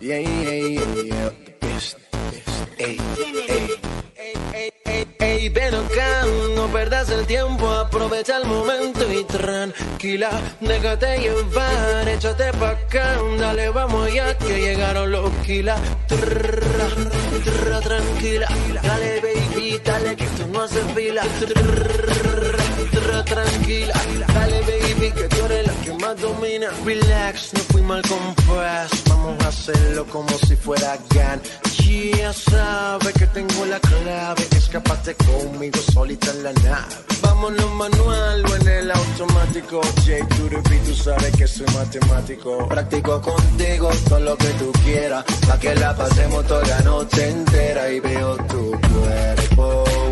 Yeah. Yeah, yeah, best, best. Ey, ey. Ey, ven acá, no perdas el tiempo, aprovecha el momento y tranquila, déjate llevar, échate pa' acá, dale, vamos ya que llegaron los kilas. Trrra, trrra, tranquila, dale baby, dale que esto no hace fila. Trrra, trrra, tranquila, dale baby que tú eres la más domina. Relax, no fui mal compás, vamos a hacerlo como si fuera GAN. Ya sabes que tengo la clave, escapate conmigo solita en la nave. Vámonos manual o en el automático. J beat, tú sabes que soy matemático. Practico contigo todo lo que tú quieras, pa' que la pasemos toda la noche entera y veo tu cuerpo.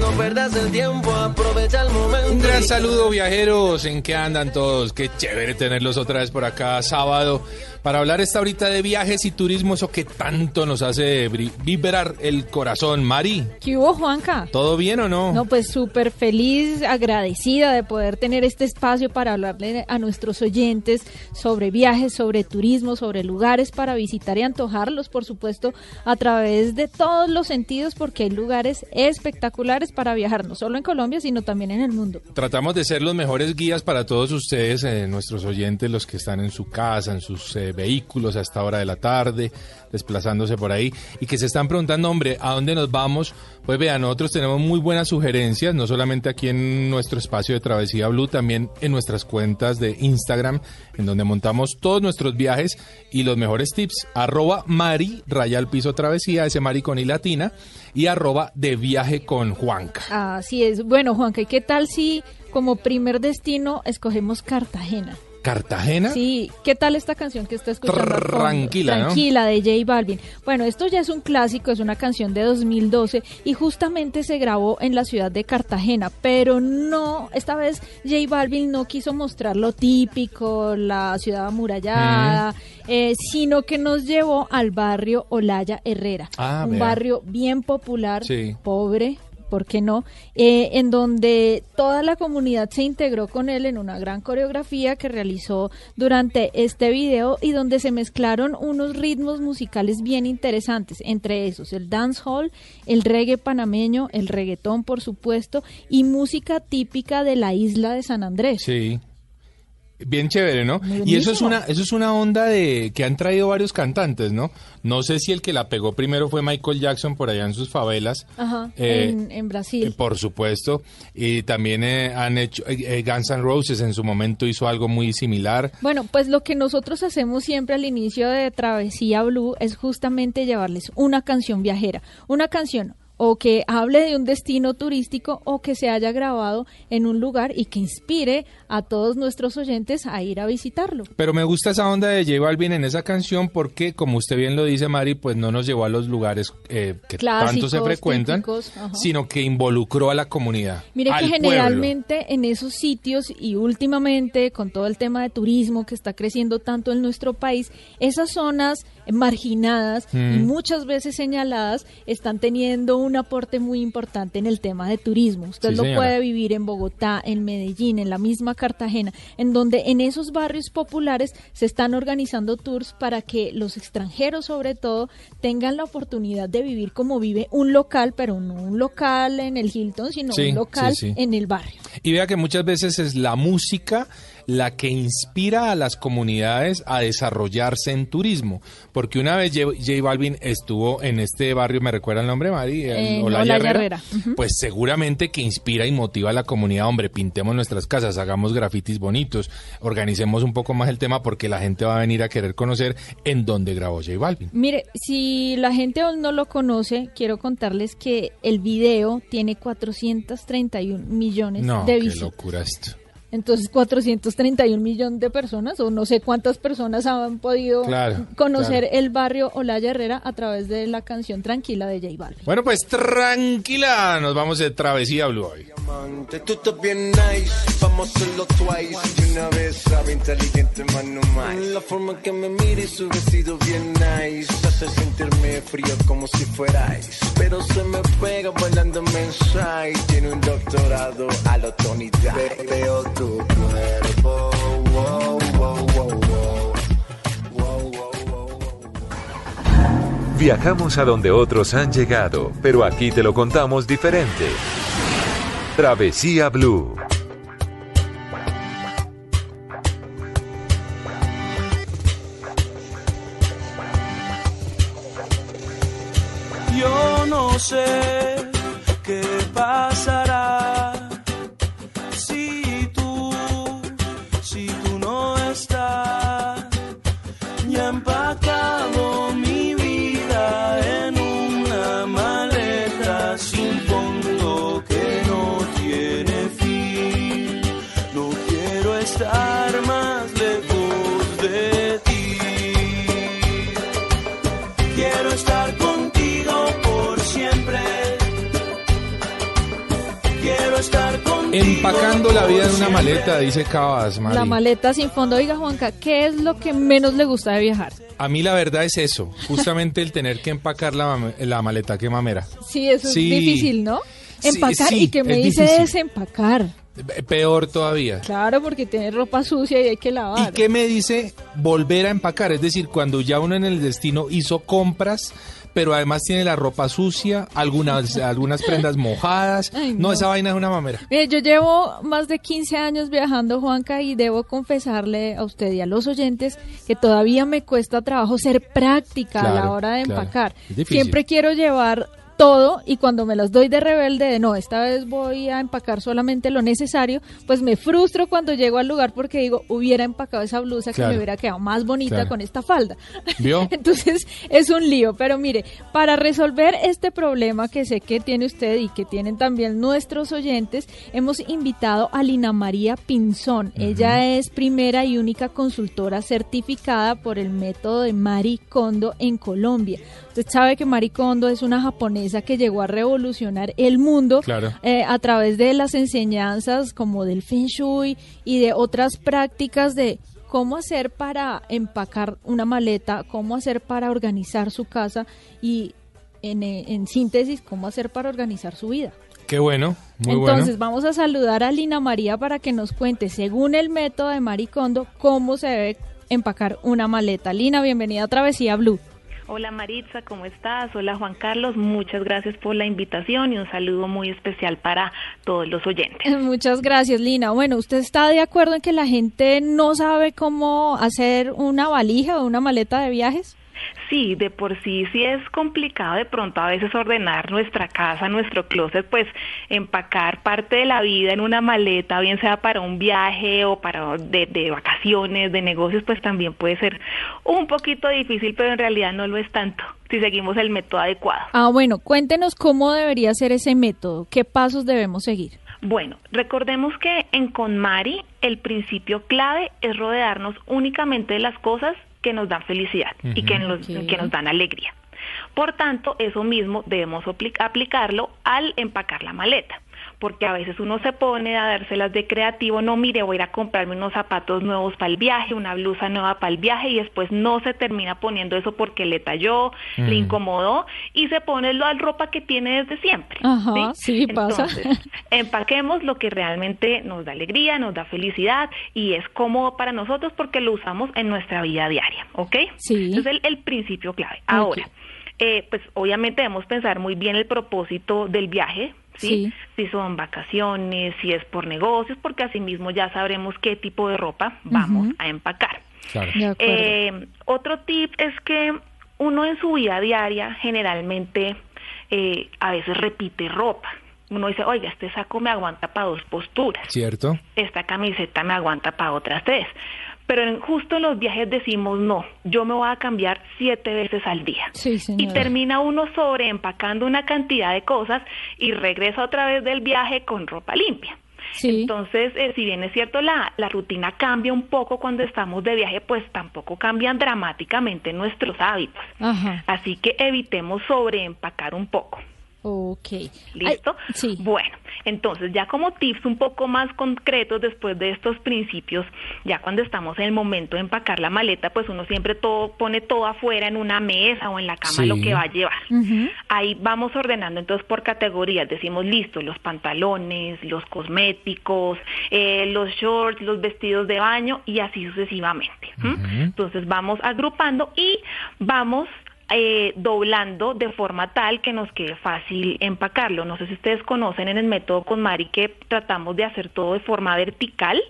No perdas el tiempo, aprovecha el momento. Un gran saludo viajeros, ¿en qué andan todos? Qué chévere tenerlos otra vez por acá sábado para hablar esta ahorita de viajes y turismo, eso que tanto nos hace vibrar el corazón. Mari, ¿Qué hubo, Juanca? ¿todo bien o no? No, pues súper feliz, agradecida de poder tener este espacio para hablarle a nuestros oyentes sobre viajes, sobre turismo, sobre lugares para visitar y antojarlos, por supuesto, a través de todos los sentidos, porque hay lugares espectaculares para viajar, no solo en Colombia, sino también en el mundo. Tratamos de ser los mejores guías para todos ustedes, eh, nuestros oyentes, los que están en su casa, en sus eh, vehículos a esta hora de la tarde, desplazándose por ahí, y que se están preguntando, hombre, ¿a dónde nos vamos? Pues vean, nosotros tenemos muy buenas sugerencias, no solamente aquí en nuestro espacio de Travesía Blue, también en nuestras cuentas de Instagram, en donde montamos todos nuestros viajes y los mejores tips. Arroba Mari, raya al piso Travesía, ese Mari con y latina, y arroba de viaje con Juanca. Así es. Bueno, Juanca, ¿y qué tal si como primer destino escogemos Cartagena? ¿Cartagena? Sí, ¿qué tal esta canción que está escuchando? Tranquila, ¿no? Tranquila, de J Balvin. Bueno, esto ya es un clásico, es una canción de 2012 y justamente se grabó en la ciudad de Cartagena, pero no, esta vez J Balvin no quiso mostrar lo típico, la ciudad amurallada, eh, sino que nos llevó al barrio Olaya Herrera, Ah, un vea. barrio bien popular, Sí. pobre, ¿por qué no? Eh, en donde toda la comunidad se integró con él en una gran coreografía que realizó durante este video y donde se mezclaron unos ritmos musicales bien interesantes, entre esos el dancehall, el reggae panameño, el reggaetón por supuesto y música típica de la isla de San Andrés. Sí. Bien chévere, ¿no? Muy Y eso es una eso es una onda de que han traído varios cantantes, ¿no? No sé si el que la pegó primero fue Michael Jackson por allá en sus favelas. Ajá, Eh, en, en Brasil. eh, por supuesto. Y también eh, han hecho eh, eh, Guns N' Roses en su momento hizo algo muy similar. Bueno, pues lo que nosotros hacemos siempre al inicio de Travesía Blue es justamente llevarles una canción viajera, una canción o que hable de un destino turístico o que se haya grabado en un lugar y que inspire a todos nuestros oyentes a ir a visitarlo. Pero me gusta esa onda de J Balvin en esa canción porque, como usted bien lo dice, Mari, pues no nos llevó a los lugares eh, que tanto se frecuentan, típicos, sino que involucró a la comunidad. Mire que al generalmente en esos sitios y últimamente con todo el tema de turismo que está creciendo tanto en nuestro país, esas zonas marginadas y Mm. muchas veces señaladas están teniendo un aporte muy importante en el tema de turismo. Usted Sí, lo señora. puede vivir en Bogotá, en Medellín, en la misma Cartagena, en donde en esos barrios populares se están organizando tours para que los extranjeros, sobre todo, tengan la oportunidad de vivir como vive un local, pero no un local en el Hilton, sino Sí, un local sí. en el barrio. Y vea que muchas veces es la música la que inspira a las comunidades a desarrollarse en turismo. Porque una vez J J Balvin estuvo en este barrio, ¿me recuerda el nombre, Mari? En Olaya Herrera. Herrera. Pues seguramente que inspira y motiva a la comunidad. Hombre, pintemos nuestras casas, hagamos grafitis bonitos, organicemos un poco más el tema porque la gente va a venir a querer conocer en dónde grabó J Balvin. Mire, si la gente aún no lo conoce, quiero contarles que el video tiene 431 millones No, de qué visitas. locura esto. Entonces, 431 millones de personas, o no sé cuántas personas han podido Claro, conocer claro. el barrio Olaya Herrera a través de la canción Tranquila de J Balvin. Bueno, pues tranquila, nos vamos de travesía Blue hoy. Diamante, tú estás bien nice, vamos a hacerlo twice. Y una vez sabe inteligente, más no más. La forma que me mira y su vestido bien nice, hace sentirme frío como si fuerais. Pero se me pega bailando mensaje, tiene un doctorado a lo Tony Veo tu cuerpo, wow, wow, wow. Viajamos a donde otros han llegado, pero aquí te lo contamos diferente. Travesía Blue. Yo no sé Empacando la vida en una maleta, dice Cabas, Mari. La maleta sin fondo. Oiga, Juanca, ¿qué es lo que menos le gusta de viajar? A mí la verdad es eso, justamente el tener que empacar la, la maleta, qué mamera. Sí, eso Sí. es difícil, ¿no? Empacar sí, y que me dice difícil. desempacar. Peor todavía. Claro, porque tiene ropa sucia y hay que lavar. ¿Y qué me dice volver a empacar? Es decir, cuando ya uno en el destino hizo compras, pero además tiene la ropa sucia, algunas, algunas prendas mojadas. Ay, no. no. esa vaina es una mamera. Mire, yo llevo más de 15 años viajando, Juanca, y debo confesarle a usted y a los oyentes que todavía me cuesta trabajo ser práctica a la hora de empacar. Siempre quiero llevar todo y cuando me las doy de rebelde de no, esta vez voy a empacar solamente lo necesario, pues me frustro cuando llego al lugar porque digo, hubiera empacado esa blusa que me hubiera quedado más bonita Claro. con esta falda. ¿Vio? Entonces es un lío, pero mire, para resolver este problema que sé que tiene usted y que tienen también nuestros oyentes, hemos invitado a Lina María Pinzón. Ella es primera y única consultora certificada por el método de Marie Kondo en Colombia. Usted sabe que Marie Kondo es una japonesa que llegó a revolucionar el mundo Claro. eh, a través de las enseñanzas como del Feng Shui y de otras prácticas de cómo hacer para empacar una maleta, cómo hacer para organizar su casa y en, eh, en síntesis, cómo hacer para organizar su vida. Qué bueno, muy Entonces bueno. vamos a saludar a Lina María para que nos cuente, según el método de Maricondo, cómo se debe empacar una maleta. Lina, bienvenida a Travesía Blue. Hola Maritza, ¿cómo estás? Hola Juan Carlos, muchas gracias por la invitación y un saludo muy especial para todos los oyentes. Muchas gracias, Lina. Bueno, ¿usted está de acuerdo en que la gente no sabe cómo hacer una valija o una maleta de viajes? Sí, de por sí sí es complicado de pronto a veces ordenar nuestra casa, nuestro closet, pues empacar parte de la vida en una maleta, bien sea para un viaje o para de, de vacaciones, de negocios, pues también puede ser un poquito difícil, pero en realidad no lo es tanto si seguimos el método adecuado. Ah, bueno, cuéntenos cómo debería ser ese método, qué pasos debemos seguir. Bueno, recordemos que en KonMari el principio clave es rodearnos únicamente de las cosas que nos dan felicidad y que nos, Ok. que nos dan alegría. Por tanto, eso mismo debemos apli- aplicarlo al empacar la maleta porque a veces uno se pone a dárselas de creativo, no mire, voy a ir a comprarme unos zapatos nuevos para el viaje, una blusa nueva para el viaje y después no se termina poniendo eso porque le talló, le Mm. incomodó y se pone la ropa que tiene desde siempre. Ajá, sí, pasa. Entonces, empaquemos lo que realmente nos da alegría, nos da felicidad y es cómodo para nosotros porque lo usamos en nuestra vida diaria, ¿ok? Sí. Ese es el, el principio clave. Ahora, eh, pues obviamente debemos pensar muy bien el propósito del viaje, ¿sí? Sí. Si son vacaciones, si es por negocios, porque así mismo ya sabremos qué tipo de ropa vamos a empacar. Claro. Eh, otro tip es que uno en su vida diaria generalmente eh, a veces repite ropa. Uno dice, oiga, este saco me aguanta para dos posturas, ¿Cierto? esta camiseta me aguanta para otras tres. Pero en, justo en los viajes decimos, no, yo me voy a cambiar siete veces al día. Sí, Y termina uno sobreempacando una cantidad de cosas y regresa otra vez del viaje con ropa limpia. Sí. Entonces, eh, si bien es cierto, la, la rutina cambia un poco cuando estamos de viaje, pues tampoco cambian dramáticamente nuestros hábitos. Ajá. Así que evitemos sobreempacar un poco. Ok. ¿Listo? Ay, sí. Bueno, entonces ya como tips un poco más concretos después de estos principios, ya cuando estamos en el momento de empacar la maleta, pues uno siempre todo pone todo afuera en una mesa o en la cama Sí. lo que va a llevar. Ahí vamos ordenando entonces por categorías, decimos listo, los pantalones, los cosméticos, eh, los shorts, los vestidos de baño y así sucesivamente. Entonces vamos agrupando y vamos eh, doblando de forma tal que nos quede fácil empacarlo. No sé si ustedes conocen en el método con Mari que tratamos de hacer todo de forma vertical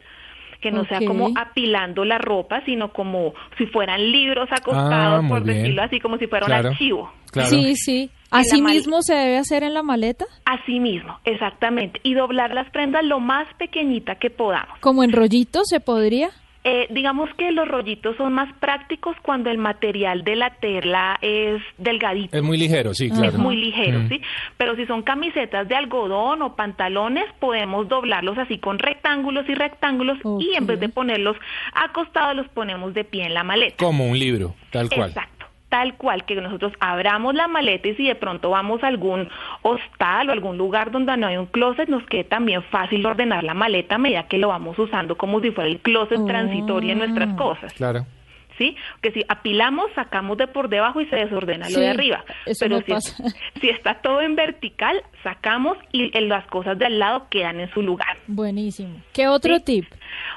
que no sea como apilando la ropa, sino como si fueran libros acostados, Ah, por bien. decirlo así, como si fuera Claro. un archivo. Claro. Sí, sí. ¿Así mismo se debe hacer en la maleta? Así mismo, exactamente. Y doblar las prendas lo más pequeñita que podamos. ¿Como en rollito se podría? Eh, digamos que los rollitos son más prácticos cuando el material de la tela es delgadito. Es muy ligero, sí, claro. Es muy ligero, Mm. ¿sí? Pero si son camisetas de algodón o pantalones, podemos doblarlos así con rectángulos y rectángulos y en vez de ponerlos acostados, los ponemos de pie en la maleta. Como un libro, tal cual. Exacto. Tal cual que nosotros abramos la maleta y si de pronto vamos a algún hostal o algún lugar donde no hay un closet, nos quede también fácil ordenar la maleta a medida que lo vamos usando como si fuera el closet Oh. transitorio en nuestras cosas. Claro. ¿sí? Que si apilamos, sacamos de por debajo y se desordena lo de arriba. eso Pero si, pasa. si está todo en vertical, sacamos y en las cosas de al lado quedan en su lugar. Buenísimo. ¿Qué otro Sí. tip?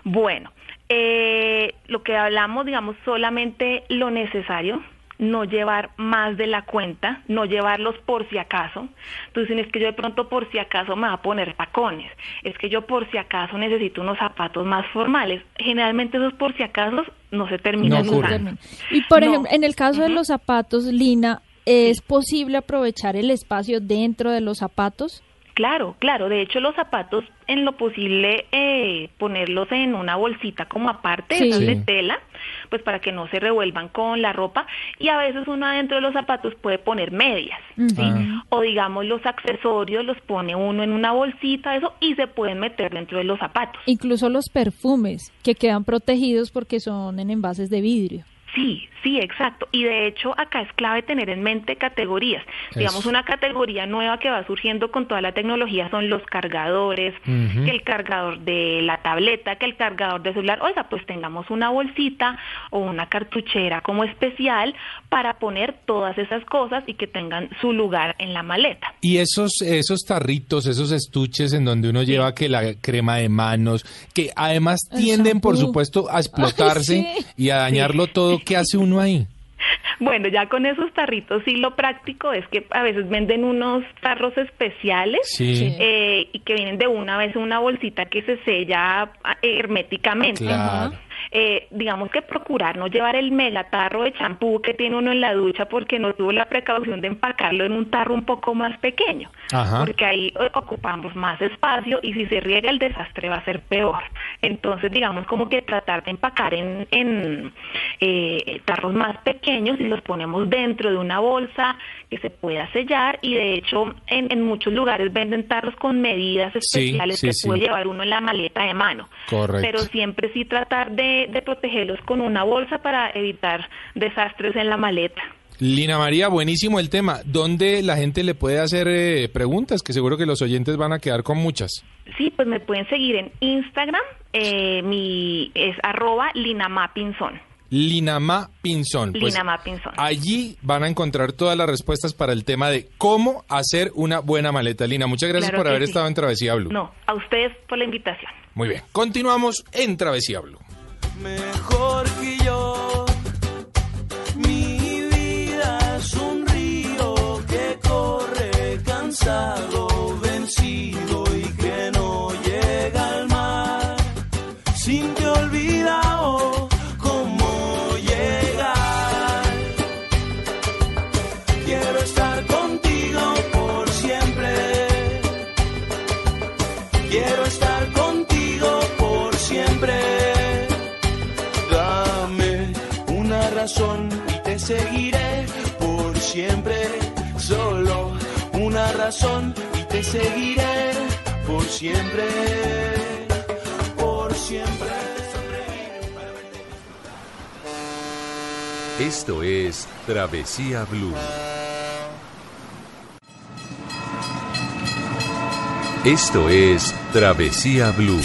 Bueno, eh, lo que hablamos, digamos, solamente lo necesario, no llevar más de la cuenta, no llevarlos por si acaso. Entonces, es que yo de pronto por si acaso me va a poner tacones, es que yo por si acaso necesito unos zapatos más formales. Generalmente esos por si acaso no se terminan No ocurre. usando. Y por No. ejemplo, en el caso de los zapatos, Lina, ¿es posible aprovechar el espacio dentro de los zapatos? Claro, claro. De hecho, los zapatos, en lo posible, eh, ponerlos en una bolsita como aparte, Sí. esas de Sí. tela, pues para que no se revuelvan con la ropa. Y a veces uno adentro de los zapatos puede poner medias, ¿sí? Ah. O digamos los accesorios los pone uno en una bolsita, eso, y se pueden meter dentro de los zapatos. Incluso los perfumes, que quedan protegidos porque son en envases de vidrio. Sí, sí, exacto. Y de hecho acá es clave tener en mente categorías. Digamos, una categoría nueva que va surgiendo con toda la tecnología son los cargadores, que el cargador de la tableta, que el cargador de celular. Oiga, pues tengamos una bolsita o una cartuchera como especial para poner todas esas cosas y que tengan su lugar en la maleta. Y esos, esos tarritos, esos estuches en donde uno lleva que la crema de manos, que además tienden, por supuesto, a explotarse Ay, sí. y a dañarlo todo. ¿Qué hace uno ahí? Bueno, ya con esos tarritos sí lo práctico es que a veces venden unos tarros especiales Sí. Eh, y que vienen de una vez una bolsita que se sella ah, herméticamente. Claro. Eh, digamos que procurar no llevar el megatarro de champú que tiene uno en la ducha porque no tuvo la precaución de empacarlo en un tarro un poco más pequeño, Ajá. porque ahí ocupamos más espacio y si se riega el desastre va a ser peor. Entonces, digamos como que tratar de empacar en, en eh, tarros más pequeños y los ponemos dentro de una bolsa que se pueda sellar y de hecho en, en muchos lugares venden tarros con medidas Sí, especiales sí, que sí. puede llevar uno en la maleta de mano. Correcto. Pero siempre sí tratar de, de protegerlos con una bolsa para evitar desastres en la maleta. Lina María, buenísimo el tema. ¿Dónde la gente le puede hacer eh, preguntas? Que seguro que los oyentes van a quedar con muchas. Sí, pues me pueden seguir en Instagram, eh, mi es arroba linamapinzón. Linama Pinzón. Pues, Linama Pinzón. Allí van a encontrar todas las respuestas para el tema de cómo hacer una buena maleta. Lina, muchas gracias Claro por haber sí. estado en Travesía Blue. No, a ustedes por la invitación. Muy bien, continuamos en Travesía Blue. Mejor que yo. Mi vida es un río que corre cansado, vencido seguiré por siempre. Solo una razón y te seguiré por siempre. Por siempre. Esto es Travesía Blue. Esto es Travesía Blue.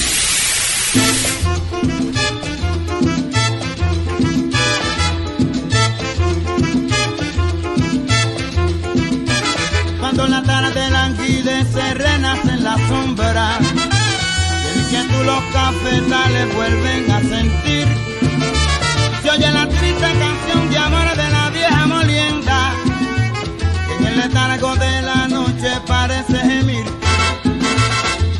Cuando la tarde languidece, renace en la sombra. Y el viento los cafetales vuelven a sentir. Se oye la triste canción de amor de la vieja molienda. Que en el letargo de la noche parece.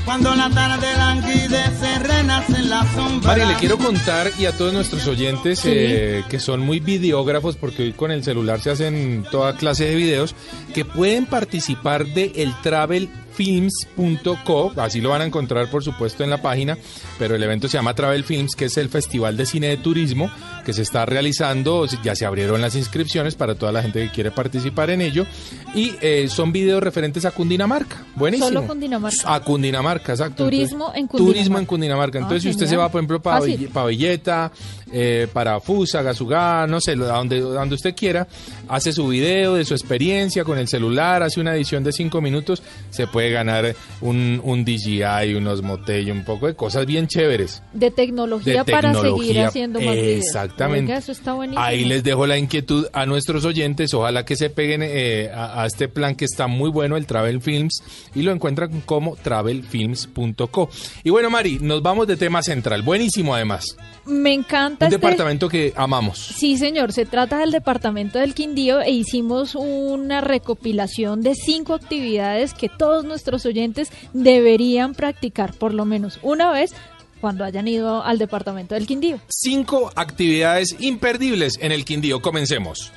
Cuando la tarde languidece, renace en la sombra. Mari, le quiero contar y a todos nuestros oyentes Sí. eh, que son muy videógrafos, porque hoy con el celular se hacen toda clase de videos, que pueden participar de el travelfilms.co, así lo van a encontrar por supuesto en la página, pero el evento se llama Travel Films, que es el festival de cine de turismo que se está realizando, ya se abrieron las inscripciones para toda la gente que quiere participar en ello, y eh, son videos referentes a Cundinamarca, buenísimo. Solo Cundinamarca. A Cundinamarca, exacto. Turismo en Turismo Cundinamarca. en Cundinamarca. Ah, Entonces, si usted se va, por ejemplo, para. Villeta, eh, para Fusa, Gasugá, no sé, a donde, donde usted quiera, hace su video de su experiencia con el celular, hace una edición de cinco minutos, se puede ganar un, un DJI, unos Motel, un poco de cosas bien chéveres. De tecnología, de para seguir haciendo más videos. Exactamente. Oiga, eso está buenísimo. Ahí les dejo la inquietud a nuestros oyentes. Ojalá que se peguen eh, a, a este plan que está muy bueno, el Travel Films, y lo encuentran como travelfilms.co. Y bueno, Mari, nos vamos de tema central. Buenísimo, además. Me encanta Un este- departamento que amamos. Sí, señor, se trata del departamento del Quindío e hicimos una recopilación de cinco actividades que todos nuestros oyentes deberían practicar por lo menos una vez cuando hayan ido al departamento del Quindío. Cinco actividades imperdibles en el Quindío. Comencemos.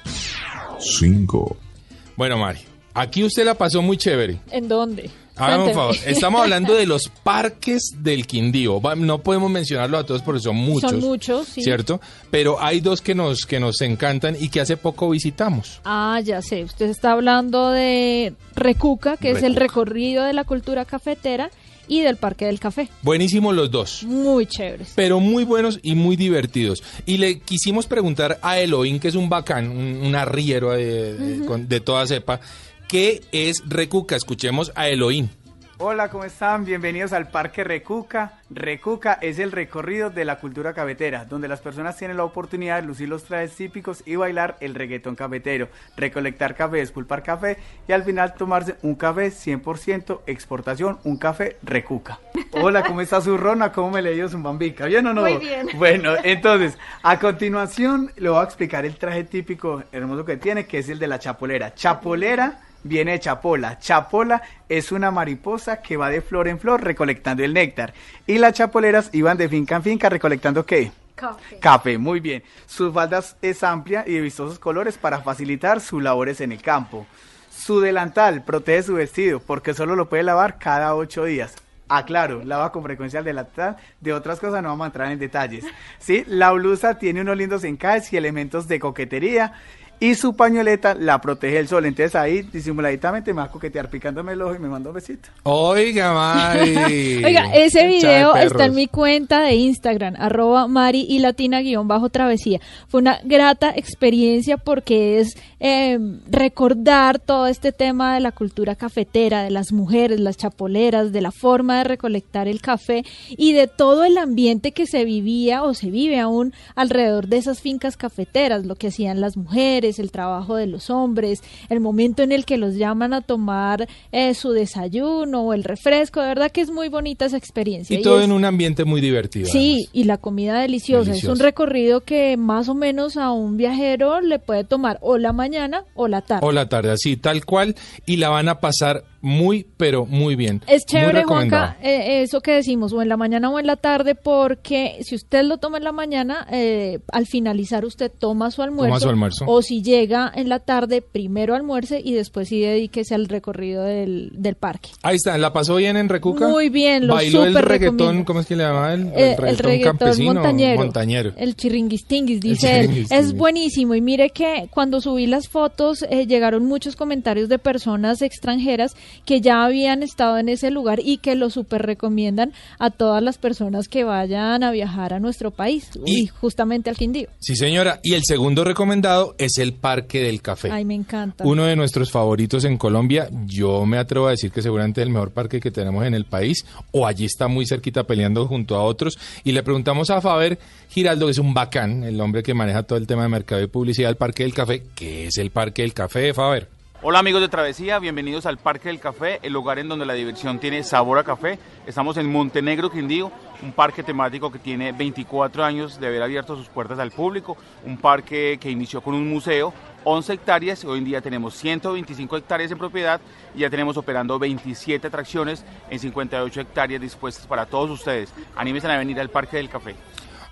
5. Bueno, Mari, aquí usted la pasó muy chévere. ¿En dónde? Hágame un favor, estamos hablando de los parques del Quindío. No podemos mencionarlo a todos porque son muchos. Son muchos, sí. ¿Cierto? Pero hay dos que nos, que nos encantan y que hace poco visitamos. Ah, ya sé. Usted está hablando de Recuca, que es el recorrido de la cultura cafetera, y del Parque del Café. Buenísimos los dos. Muy chéveres. Pero muy buenos y muy divertidos. Y le quisimos preguntar a Elohim, que es un bacán, un, un arriero de, de toda cepa, ¿qué es Recuca? Escuchemos a Elohim. Hola, ¿cómo están? Bienvenidos al Parque Recuca. Recuca es el recorrido de la cultura cafetera, donde las personas tienen la oportunidad de lucir los trajes típicos y bailar el reggaetón cafetero, recolectar café, despulpar café y al final tomarse un café 100% exportación, un café Recuca. Hola, ¿cómo está su Rona? ¿Cómo me le dio su bambica? ¿Bien o no? Muy bien. Bueno, entonces, a continuación le voy a explicar el traje típico hermoso que tiene, que es el de la chapolera. Chapolera viene de chapola. Chapola es una mariposa que va de flor en flor recolectando el néctar. Y las chapoleras iban de finca en finca recolectando qué? Café. Café, muy bien. Su falda es amplia y de vistosos colores para facilitar sus labores en el campo. Su delantal protege su vestido porque solo lo puede lavar cada ocho días. Ah, claro, lava con frecuencia el delantal. De otras cosas no vamos a entrar en detalles. Sí, la blusa tiene unos lindos encajes y elementos de coquetería. Y su pañoleta la protege del sol. Entonces ahí disimuladitamente me va a coquetear picándome el ojo y me manda un besito. Oiga, Mari. Oiga, ese video está en mi cuenta de Instagram, arroba Mari y Latina guion bajo travesía. Fue una grata experiencia porque es eh, recordar todo este tema de la cultura cafetera, de las mujeres, las chapoleras, de la forma de recolectar el café y de todo el ambiente que se vivía o se vive aún alrededor de esas fincas cafeteras, lo que hacían las mujeres, el trabajo de los hombres, el momento en el que los llaman a tomar eh, su desayuno o el refresco, de verdad que es muy bonita esa experiencia. Y todo es- en un ambiente muy divertido. Sí, y la comida deliciosa. Es un recorrido que más o menos a un viajero le puede tomar o la mañana o la tarde. O la tarde, así, tal cual. Y la van a pasar muy, pero muy bien. Es chévere. Juanca, eh, eso que decimos, o en la mañana o en la tarde, porque si usted lo toma en la mañana, eh, al finalizar usted toma su almuerzo. su almuerzo. O si llega en la tarde, primero almuerce y después sí dedíquese al recorrido del, del parque. Ahí está, ¿la pasó bien en Recuca? Muy bien, lo Bailó el reggaetón, recomiendo. ¿cómo es que le llamaba él? Eh, el reggaetón campesino, montañero. montañero. El chiringuistinguis, dice él. Es buenísimo. Y mire que cuando subí las fotos eh, llegaron muchos comentarios de personas extranjeras que ya habían estado en ese lugar y que lo súper recomiendan a todas las personas que vayan a viajar a nuestro país. Y- Y justamente al Quindío. Sí, señora. Y el segundo recomendado es el Parque del Café. Ay, me encanta. Uno de nuestros favoritos en Colombia. Yo me atrevo a decir que seguramente es el mejor parque que tenemos en el país. O allí está muy cerquita peleando junto a otros. Y le preguntamos a Faber Giraldo, que es un bacán, el hombre que maneja todo el tema de mercado y publicidad del Parque del Café. ¿Qué es el Parque del Café, Faber? Hola amigos de Travesía, bienvenidos al Parque del Café, el lugar en donde la diversión tiene sabor a café. Estamos en Montenegro, Quindío, un parque temático que tiene 24 años de haber abierto sus puertas al público, un parque que inició con un museo, 11 hectáreas, hoy en día tenemos 125 hectáreas en propiedad y ya tenemos operando 27 atracciones en 58 hectáreas dispuestas para todos ustedes. Anímense a venir al Parque del Café.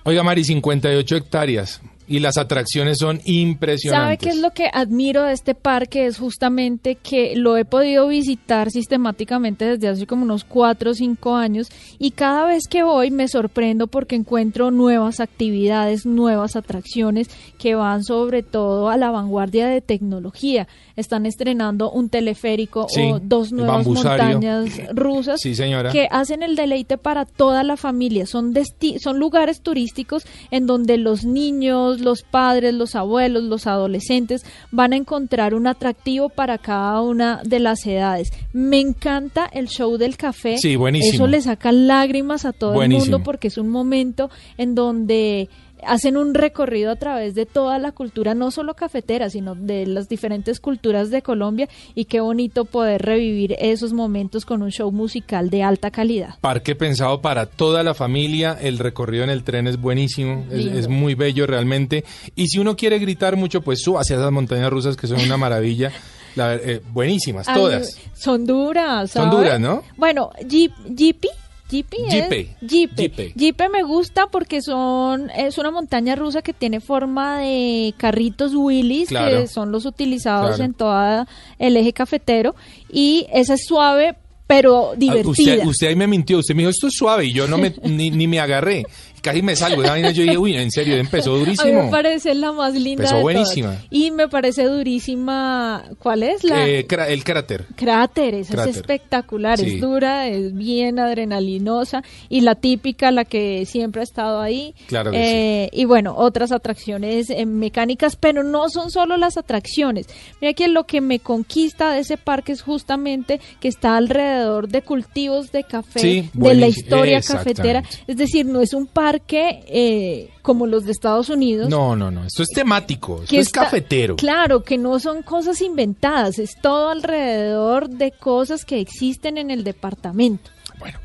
Oiga, Mari, 58 hectáreas. Y las atracciones son impresionantes. ¿Sabe qué es lo que admiro de este parque? Es justamente que lo he podido visitar sistemáticamente desde hace como unos cuatro o cinco años y cada vez que voy me sorprendo porque encuentro nuevas actividades, nuevas atracciones que van sobre todo a la vanguardia de tecnología. Están estrenando un teleférico Sí, o dos nuevas montañas rusas Sí, señora. que hacen el deleite para toda la familia. Son, son lugares turísticos en donde los niños, los padres, los abuelos, los adolescentes van a encontrar un atractivo para cada una de las edades. Me encanta el show del café. Sí, buenísimo. Eso le saca lágrimas a todo el mundo porque es un momento en donde hacen un recorrido a través de toda la cultura, no solo cafetera, sino de las diferentes culturas de Colombia y qué bonito poder revivir esos momentos con un show musical de alta calidad. Parque pensado para toda la familia, el recorrido en el tren es buenísimo, es, muy bello realmente. Y si uno quiere gritar mucho, pues suba hacia esas montañas rusas que son una maravilla. La eh, buenísimas, Ay, todas. son duras. Son duras, ¿no? Bueno, Jeep, Jeepy. Jeepy es-. Jeepey. Jeepey me gusta porque son es una montaña rusa que tiene forma de carritos Willys Claro. que son los utilizados Claro. en todo el eje cafetero y esa es suave pero Ah, divertida. Usted, usted ahí me mintió, usted me dijo, esto es suave, y yo no me, ni, ni me agarré. Casi me salgo. Esa yo dije, uy, en serio, empezó A mí durísimo. me parece la más linda Empezó de buenísima. todas. Y me parece durísima. ¿Cuál es la? Eh, el cráter. Cráter, esa Cráter. es espectacular, Sí. es dura, es bien adrenalinosa y la típica, la que siempre ha estado ahí. Claro que Eh, Y bueno, otras atracciones eh, mecánicas, pero no son solo las atracciones. Mira que lo que me conquista de ese parque es justamente que está alrededor de cultivos de café, Sí, de la historia cafetera. Es decir, no es un parque eh, como los de Estados Unidos. No, no, no. Esto es temático. Esto que es está- cafetero. Claro, que no son cosas inventadas, es todo alrededor de cosas que existen en el departamento.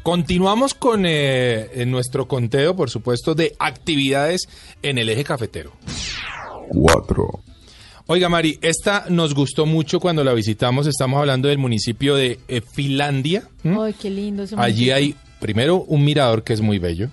Continuamos con eh, en nuestro conteo, por supuesto, de actividades en el eje cafetero. Cuatro. Oiga, Mari, esta nos gustó mucho cuando la visitamos. Estamos hablando del municipio de eh, Finlandia. Ay, qué lindo ese Allí municipio. hay, primero, un mirador que es muy bello.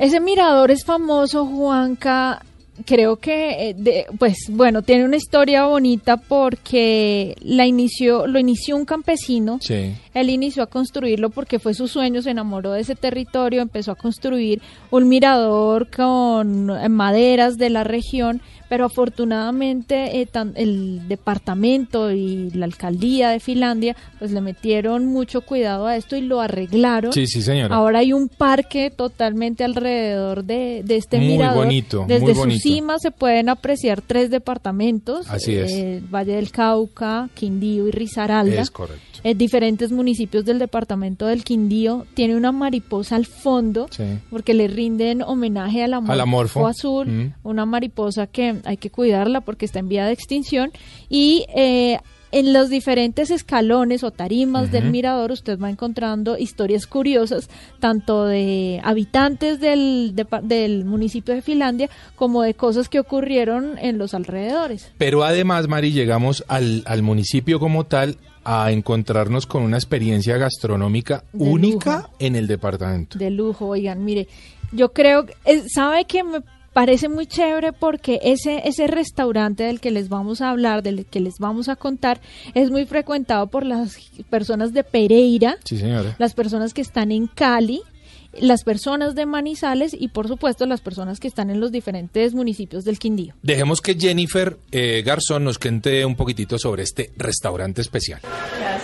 Ese mirador es famoso, Juanca, creo que, eh, de- pues bueno, tiene una historia bonita porque la inició, lo inició un campesino. Sí. Él inició a construirlo porque fue su sueño, se enamoró de ese territorio, empezó a construir un mirador con eh, maderas de la región, pero afortunadamente eh, tan- el departamento y la alcaldía de Finlandia pues le metieron mucho cuidado a esto y lo arreglaron. Sí, sí, señora. Ahora hay un parque totalmente alrededor de, de este Muy mirador. bonito, Desde muy su bonito. cima se pueden apreciar tres departamentos. Así es. eh, Valle del Cauca, Quindío y Risaralda. Es correcto. Eh, diferentes municipios del departamento del Quindío. Tiene una mariposa al fondo Sí. porque le rinden homenaje al amorfo, Al amorfo. azul, Mm. una mariposa que hay que cuidarla porque está en vía de extinción y eh, en los diferentes escalones o tarimas del mirador usted va encontrando historias curiosas tanto de habitantes del, depa- del municipio de Finlandia como de cosas que ocurrieron en los alrededores. Pero además, Mari, llegamos al, al municipio como tal a encontrarnos con una experiencia gastronómica De única lujo. en el departamento. De lujo, oigan, mire, yo creo, eh, ¿sabe que me parece muy chévere porque ese, ese restaurante del que les vamos a hablar, del que les vamos a contar, es muy frecuentado por las personas de Pereira, Sí, señora. las personas que están en Cali, las personas de Manizales y por supuesto las personas que están en los diferentes municipios del Quindío. Dejemos que Jennifer eh, Garzón nos cuente un poquitito sobre este restaurante especial.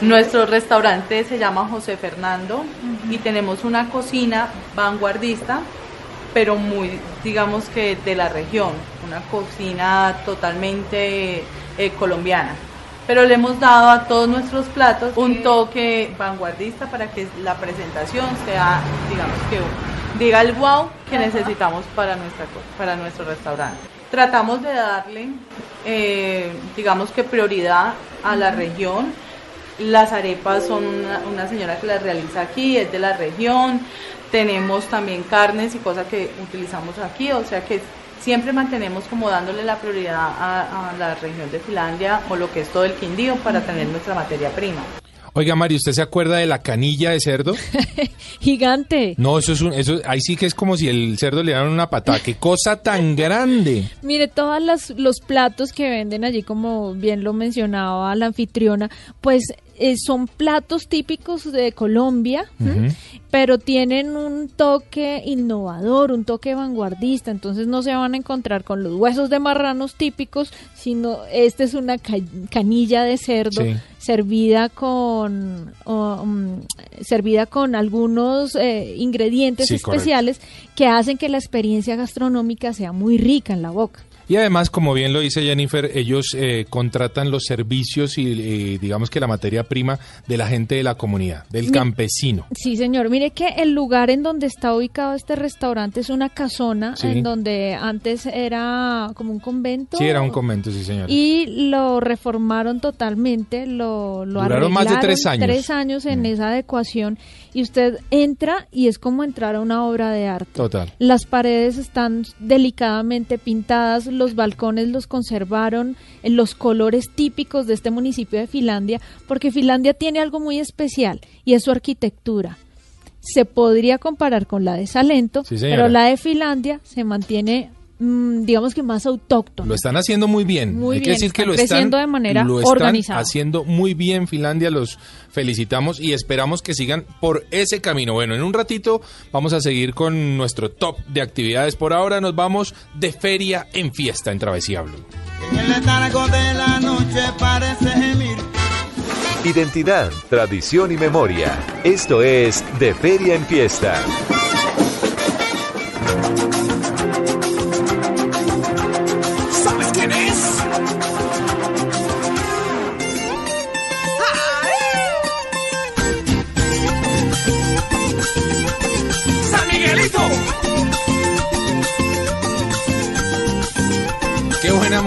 Nuestro restaurante se llama José Fernando y tenemos una cocina vanguardista, pero muy, digamos que de la región, una cocina totalmente eh, colombiana. Pero le hemos dado a todos nuestros platos un toque vanguardista para que la presentación sea, digamos que diga el wow que necesitamos para, nuestra, para nuestro restaurante. Tratamos de darle, eh, digamos que prioridad a la región, las arepas son una, una señora que las realiza aquí, es de la región. Tenemos también carnes y cosas que utilizamos aquí, o sea que siempre mantenemos como dándole la prioridad a, a la región de Finlandia o lo que es todo el Quindío para tener nuestra materia prima. Oiga, Mari, ¿usted se acuerda de la canilla de cerdo? Gigante. No, eso es un, eso, ahí sí que es como si el cerdo le dieran una patada. ¡Qué cosa tan grande! Mire, todos las- los platos que venden allí, como bien lo mencionaba la anfitriona, pues eh, son platos típicos de Colombia, pero tienen un toque innovador, un toque vanguardista, entonces no se van a encontrar con los huesos de marranos típicos, sino esta es una ca- canilla de cerdo Sí. servida con mm, servida con algunos eh, ingredientes Sí, correcto. especiales que hacen que la experiencia gastronómica sea muy rica en la boca. Y además, como bien lo dice Jennifer, ellos eh, contratan los servicios y eh, digamos que la materia prima de la gente de la comunidad, del Mi- campesino. Sí, señor. Mire que el lugar en donde está ubicado este restaurante es una casona Sí. en donde antes era como un convento. Sí, era un convento, sí, señor. Y lo reformaron totalmente, lo, lo Duraron más de tres años. Mm. tres años en esa adecuación y usted entra y es como entrar a una obra de arte. Total. Las paredes están delicadamente pintadas, los balcones los conservaron en los colores típicos de este municipio de Finlandia, porque Finlandia tiene algo muy especial y es su arquitectura. Se podría comparar con la de Salento, Sí, pero la de Finlandia se mantiene, digamos que más autóctona. Lo están haciendo muy bien. Muy Hay que bien, decir que lo están creciendo de manera lo están organizada. haciendo muy bien Finlandia. Los felicitamos y esperamos que sigan por ese camino. Bueno, en un ratito vamos a seguir con nuestro top de actividades. Por ahora nos vamos de feria en fiesta en Travesía Blue. En el letargo de la noche parece gemir. Identidad, tradición y memoria. Esto es De Feria en Fiesta.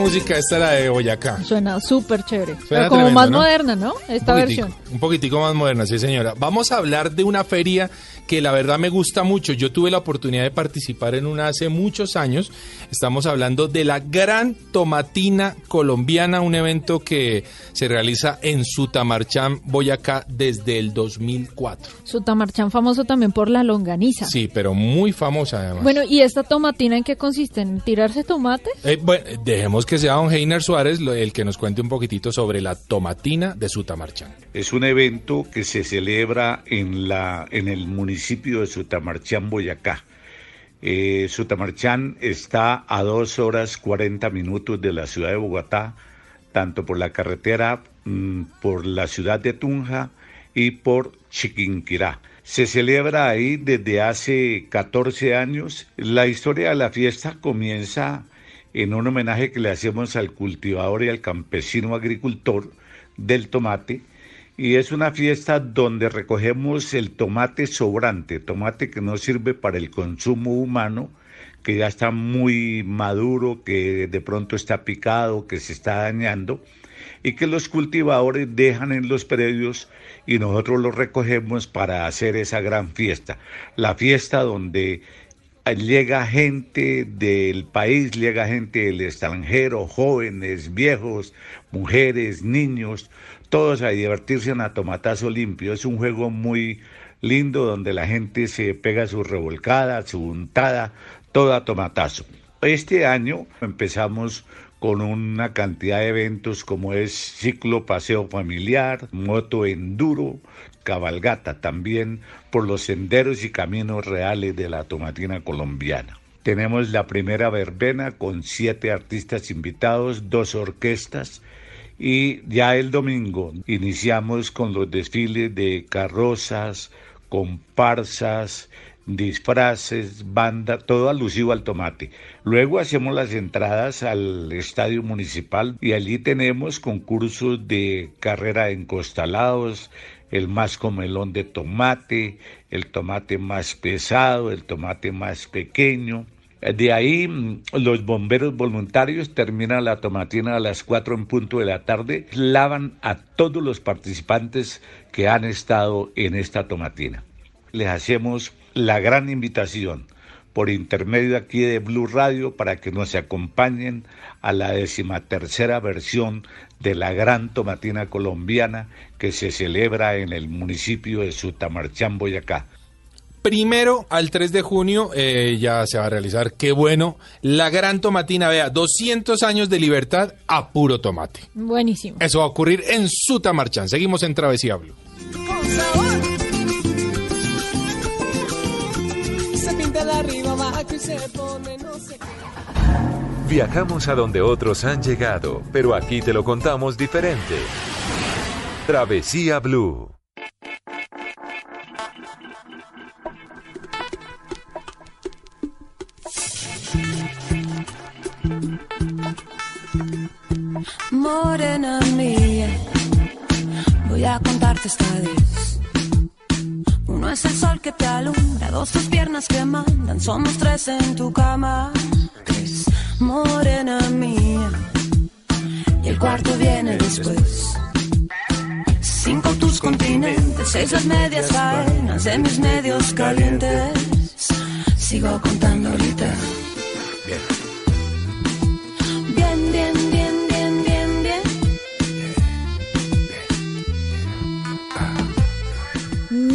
Música esta la de Boyacá. Suena súper chévere. Suena Pero como tremendo, más ¿no? moderna, ¿no? Esta un versión. Un poquitico más moderna, sí señora. Vamos a hablar de una feria que la verdad me gusta mucho. Yo tuve la oportunidad de participar en una hace muchos años. Estamos hablando de la Gran Tomatina Colombiana, un evento que se realiza en Sutamarchán, Boyacá, desde el 2004. Sutamarchán famoso también por la longaniza. Sí, pero muy famosa además. Bueno, ¿y esta tomatina en qué consiste? ¿En tirarse tomates? Eh, bueno, dejemos que sea don Heiner Suárez el que nos cuente un poquitito sobre la tomatina de Sutamarchán. Es un evento que se celebra en, la, en el municipio de Sutamarchán, Boyacá. Eh, Sutamarchán está a dos horas 40 minutos de la ciudad de Bogotá, tanto por la carretera, mm, por la ciudad de Tunja y por Chiquinquirá. Se celebra ahí desde hace 14 años. La historia de la fiesta comienza en un homenaje que le hacemos al cultivador y al campesino agricultor del tomate. Y es una fiesta donde recogemos el tomate sobrante, tomate que no sirve para el consumo humano, que ya está muy maduro, que de pronto está picado, que se está dañando, y que los cultivadores dejan en los predios y nosotros los recogemos para hacer esa gran fiesta. La fiesta donde llega gente del país, llega gente del extranjero, jóvenes, viejos, mujeres, niños, todos a divertirse en Atomatazo Limpio. Es un juego muy lindo donde la gente se pega su revolcada, su untada, todo tomatazo. Este año empezamos con una cantidad de eventos como es ciclo paseo familiar, moto enduro, cabalgata también por los senderos y caminos reales de la tomatina colombiana. Tenemos la primera verbena con siete artistas invitados, dos orquestas y ya el domingo iniciamos con los desfiles de carrozas, comparsas, disfraces, banda, todo alusivo al tomate. Luego hacemos las entradas al estadio municipal y allí tenemos concursos de carrera en costalados, el más comelón de tomate, el tomate más pesado, el tomate más pequeño. De ahí mm, los bomberos voluntarios terminan la tomatina a las 4 en punto de la tarde, lavan a todos los participantes que han estado en esta tomatina. Les hacemos la gran invitación por intermedio aquí de Blue Radio para que nos acompañen a la decimatercera versión de la gran tomatina colombiana que se celebra en el municipio de Sutamarchán, Boyacá. Primero al 3 de junio eh, ya se va a realizar, qué bueno, la gran tomatina, vea, 200 años de libertad a puro tomate. Buenísimo. Eso va a ocurrir en Sutamarchán. Seguimos en Travesía Blue. Se pinta de arriba abajo y se pone no sé qué. Viajamos a donde otros han llegado, pero aquí te lo contamos diferente. Travesía Blue. Morena mía, voy a contarte esta vez. Uno es el sol que te alumbra, dos tus piernas que mandan, somos tres en tu cama. Tres, morena mía, y el cuarto viene después. Cinco tus continentes, seis las medias faenas de mis medios calientes. Sigo contando ahorita. Bien,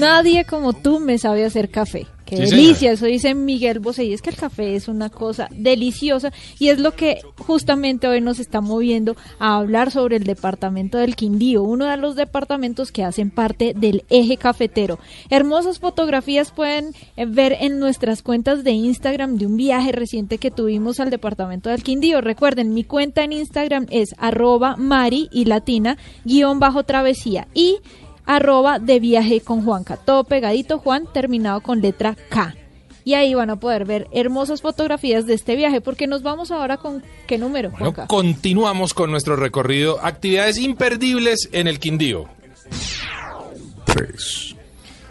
Nadie como tú me sabe hacer café. Qué Sí, delicia, eso dice Miguel Bosé. Y es que el café es una cosa deliciosa y es lo que justamente hoy nos está moviendo a hablar sobre el departamento del Quindío, uno de los departamentos que hacen parte del eje cafetero. Hermosas fotografías pueden eh, ver en nuestras cuentas de Instagram de un viaje reciente que tuvimos al departamento del Quindío. Recuerden, mi cuenta en Instagram es arroba mari y latina guion bajo travesía y arroba de viaje con Juanca. Todo pegadito, Juan, terminado con letra K. Y ahí van a poder ver hermosas fotografías de este viaje, porque nos vamos ahora con qué número, Bueno, Juanca. continuamos con nuestro recorrido. Actividades imperdibles en el Quindío. Tres.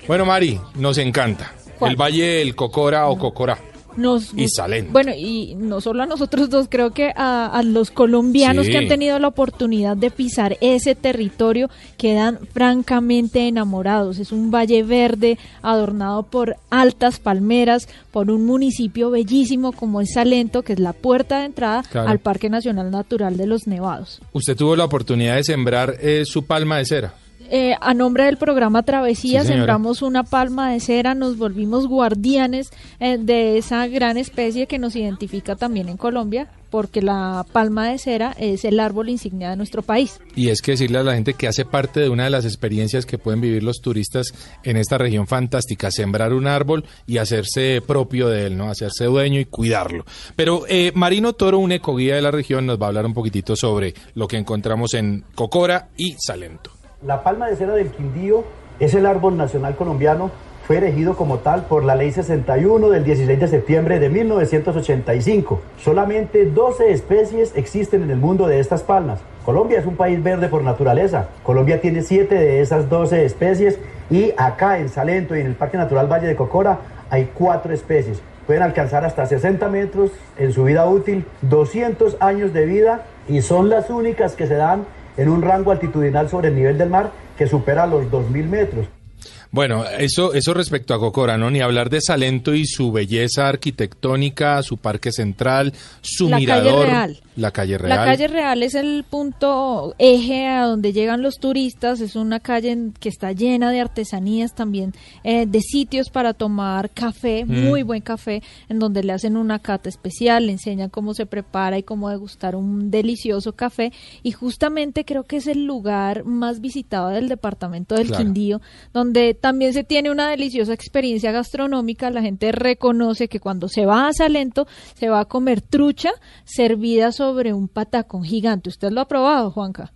Bueno, Mari, nos encanta. ¿Cuál? El Valle del Cocora o Cocorá. Nos, y Salento. Bueno, y no solo a nosotros dos, creo que a, a los colombianos Sí. que han tenido la oportunidad de pisar ese territorio quedan francamente enamorados. Es un valle verde adornado por altas palmeras, por un municipio bellísimo como es Salento, que es la puerta de entrada Claro. al Parque Nacional Natural de los Nevados. Usted tuvo la oportunidad de sembrar eh, su palma de cera. Eh, a nombre del programa Travesía Sí, sembramos una palma de cera, nos volvimos guardianes eh, de esa gran especie que nos identifica también en Colombia, porque la palma de cera es el árbol insignia de nuestro país. Y es que decirle a la gente que hace parte de una de las experiencias que pueden vivir los turistas en esta región fantástica, sembrar un árbol y hacerse propio de él, ¿no? Hacerse dueño y cuidarlo. Pero eh, Marino Toro, un ecoguía de la región, nos va a hablar un poquitito sobre lo que encontramos en Cocora y Salento. La palma de cera del Quindío es el árbol nacional colombiano. Fue elegido como tal por la ley 61 del 16 de septiembre de 1985. Solamente 12 especies existen en el mundo de estas palmas. Colombia es un país verde por naturaleza. Colombia tiene 7 de esas 12 especies y acá en Salento y en el Parque Natural Valle de Cocora hay 4 especies. Pueden alcanzar hasta 60 metros en su vida útil, 200 años de vida y son las únicas que se dan en un rango altitudinal sobre el nivel del mar que supera los 2.000 metros. Bueno, eso, eso respecto a Cocora, ¿no? Ni hablar de Salento y su belleza arquitectónica, su parque central, su La calle mirador. Real. La calle real. La calle Real es el punto eje a donde llegan los turistas, es una calle que está llena de artesanías también, eh, de sitios para tomar café, Mm. muy buen café, en donde le hacen una cata especial, le enseñan cómo se prepara y cómo degustar un delicioso café y justamente creo que es el lugar más visitado del departamento del Claro. Quindío, donde también se tiene una deliciosa experiencia gastronómica, la gente reconoce que cuando se va a Salento se va a comer trucha servida sobre un patacón gigante. ¿Usted lo ha probado, Juanca?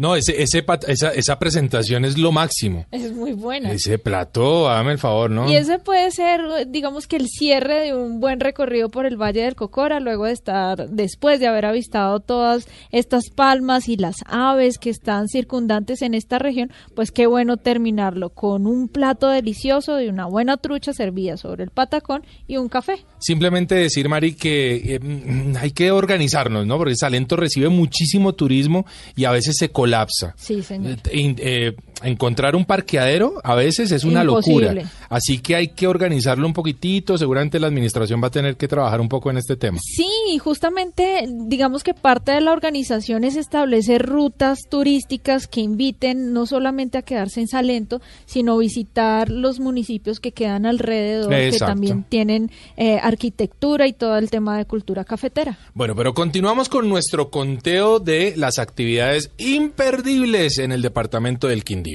No, ese, ese, esa, esa presentación es lo máximo. Es muy buena. Ese plato, hágame el favor, ¿no? Y ese puede ser, digamos que el cierre de un buen recorrido por el Valle del Cocora, luego de estar, después de haber avistado todas estas palmas y las aves que están circundantes en esta región, pues qué bueno terminarlo con un plato delicioso de una buena trucha servida sobre el patacón y un café. Simplemente decir, Mari, que eh, mm, hay que organizarnos, ¿no? Porque Salento recibe muchísimo turismo y a veces se colapsa. Sí, señor. In- eh, encontrar un parqueadero a veces es una Imposible. locura. Así que hay que organizarlo un poquitito. Seguramente la administración va a tener que trabajar un poco en este tema. Sí, justamente digamos que parte de la organización es establecer rutas turísticas que inviten no solamente a quedarse en Salento, sino visitar los municipios que quedan alrededor, que también tienen eh, arquitectura y todo el tema de cultura cafetera. Bueno, pero continuamos con nuestro conteo de las actividades imperdibles en el departamento del Quindío.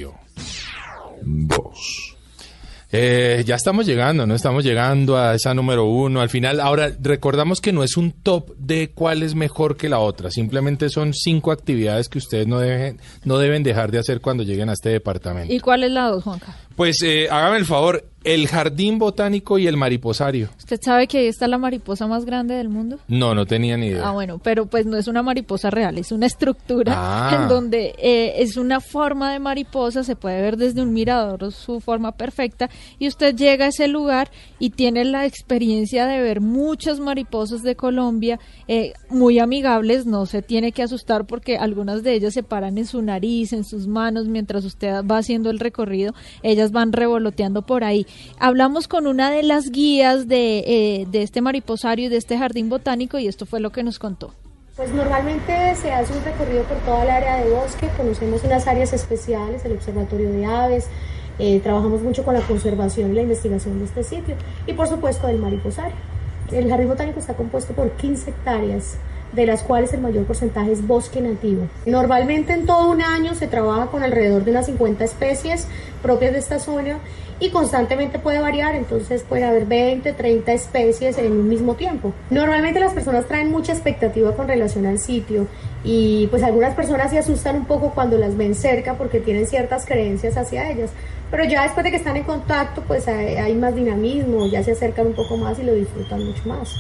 Dos. Eh, ya estamos llegando, ¿no? Estamos llegando a esa número uno. Al final, ahora recordamos que no es un top de cuál es mejor que la otra. Simplemente son cinco actividades que ustedes no deben, no deben dejar de hacer cuando lleguen a este departamento. ¿Y cuál es la dos, Juanca? Pues eh, hágame el favor, el jardín botánico y el mariposario. ¿Usted sabe que ahí está la mariposa más grande del mundo? No, no tenía ni idea. Ah, bueno, pero pues no es una mariposa real, es una estructura Ah. en donde eh, es una forma de mariposa, se puede ver desde un mirador su forma perfecta y usted llega a ese lugar y tiene la experiencia de ver muchas mariposas de Colombia eh, muy amigables, no se tiene que asustar porque algunas de ellas se paran en su nariz, en sus manos mientras usted va haciendo el recorrido, ellas van revoloteando por ahí. Hablamos con una de las guías de, eh, de este mariposario y de este jardín botánico y esto fue lo que nos contó. Pues normalmente se hace un recorrido por toda el área de bosque, conocemos unas áreas especiales, el observatorio de aves, eh, trabajamos mucho con la conservación y la investigación de este sitio y por supuesto del mariposario. El jardín botánico está compuesto por 15 hectáreas, de las cuales el mayor porcentaje es bosque nativo. Normalmente en todo un año se trabaja con alrededor de unas 50 especies propias de esta zona y constantemente puede variar, entonces puede haber 20, 30 especies en un mismo tiempo. Normalmente las personas traen mucha expectativa con relación al sitio y pues algunas personas se asustan un poco cuando las ven cerca porque tienen ciertas creencias hacia ellas, pero ya después de que están en contacto pues hay, hay más dinamismo, ya se acercan un poco más y lo disfrutan mucho más.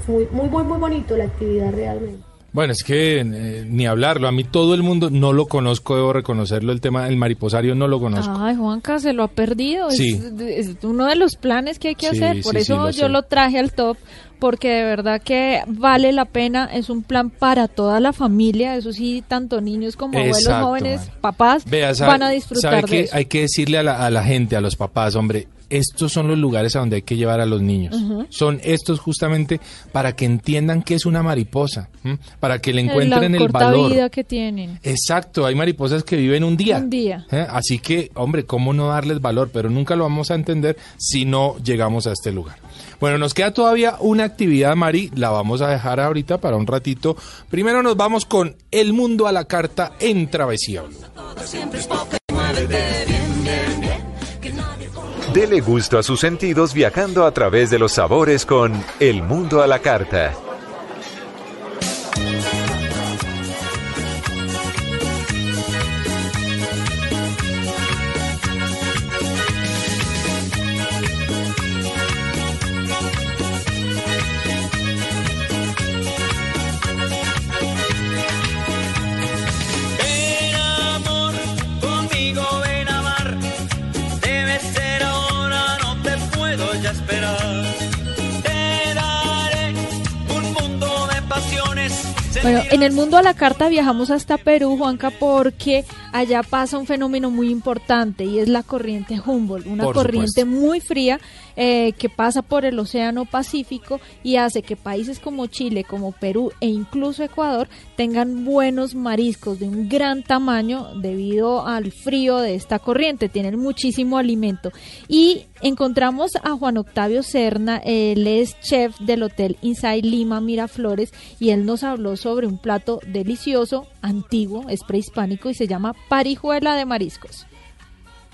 Es muy, muy, muy, muy bonito la actividad realmente. Bueno, es que eh, ni hablarlo. A mí todo el mundo no lo conozco, debo reconocerlo. El tema del mariposario no lo conozco. Ay, Juanca, se lo ha perdido. Es- Sí. Es, uno de los planes que hay que Sí, hacer. Por sí, sí, eso lo yo sé. lo traje al top, porque de verdad que vale la pena. Es un plan para toda la familia. Eso sí, tanto niños como abuelos, Exacto, jóvenes, man. papás Vea, sabe- van a disfrutar sabe de que eso. hay que decirle a la, a la gente, a los papás, hombre, estos son los lugares a donde hay que llevar a los niños. Son estos justamente para que entiendan que es una mariposa, ¿m? para que le la encuentren el corta valor. vida que tienen. Exacto, hay mariposas que viven un día. Un día. ¿eh? Así que, hombre, ¿cómo no darles valor? Pero nunca lo vamos a entender si no llegamos a este lugar. Bueno, nos queda todavía una actividad, Mari, la vamos a dejar ahorita para un ratito. Primero nos vamos con El Mundo a la Carta en Travesía Blue. Dele gusto a sus sentidos viajando a través de los sabores con El Mundo a la Carta. A la carta viajamos hasta Perú, Juanca, porque allá pasa un fenómeno muy importante y es la corriente Humboldt, una Por corriente supuesto. muy fría eh, que pasa por el Océano Pacífico y hace que países como Chile, como Perú e incluso Ecuador tengan buenos mariscos de un gran tamaño debido al frío de esta corriente, tienen muchísimo alimento. Y encontramos a Juan Octavio Serna, él es chef del Hotel Inside Lima Miraflores y él nos habló sobre un plato delicioso, antiguo, es prehispánico y se llama parijuela de mariscos.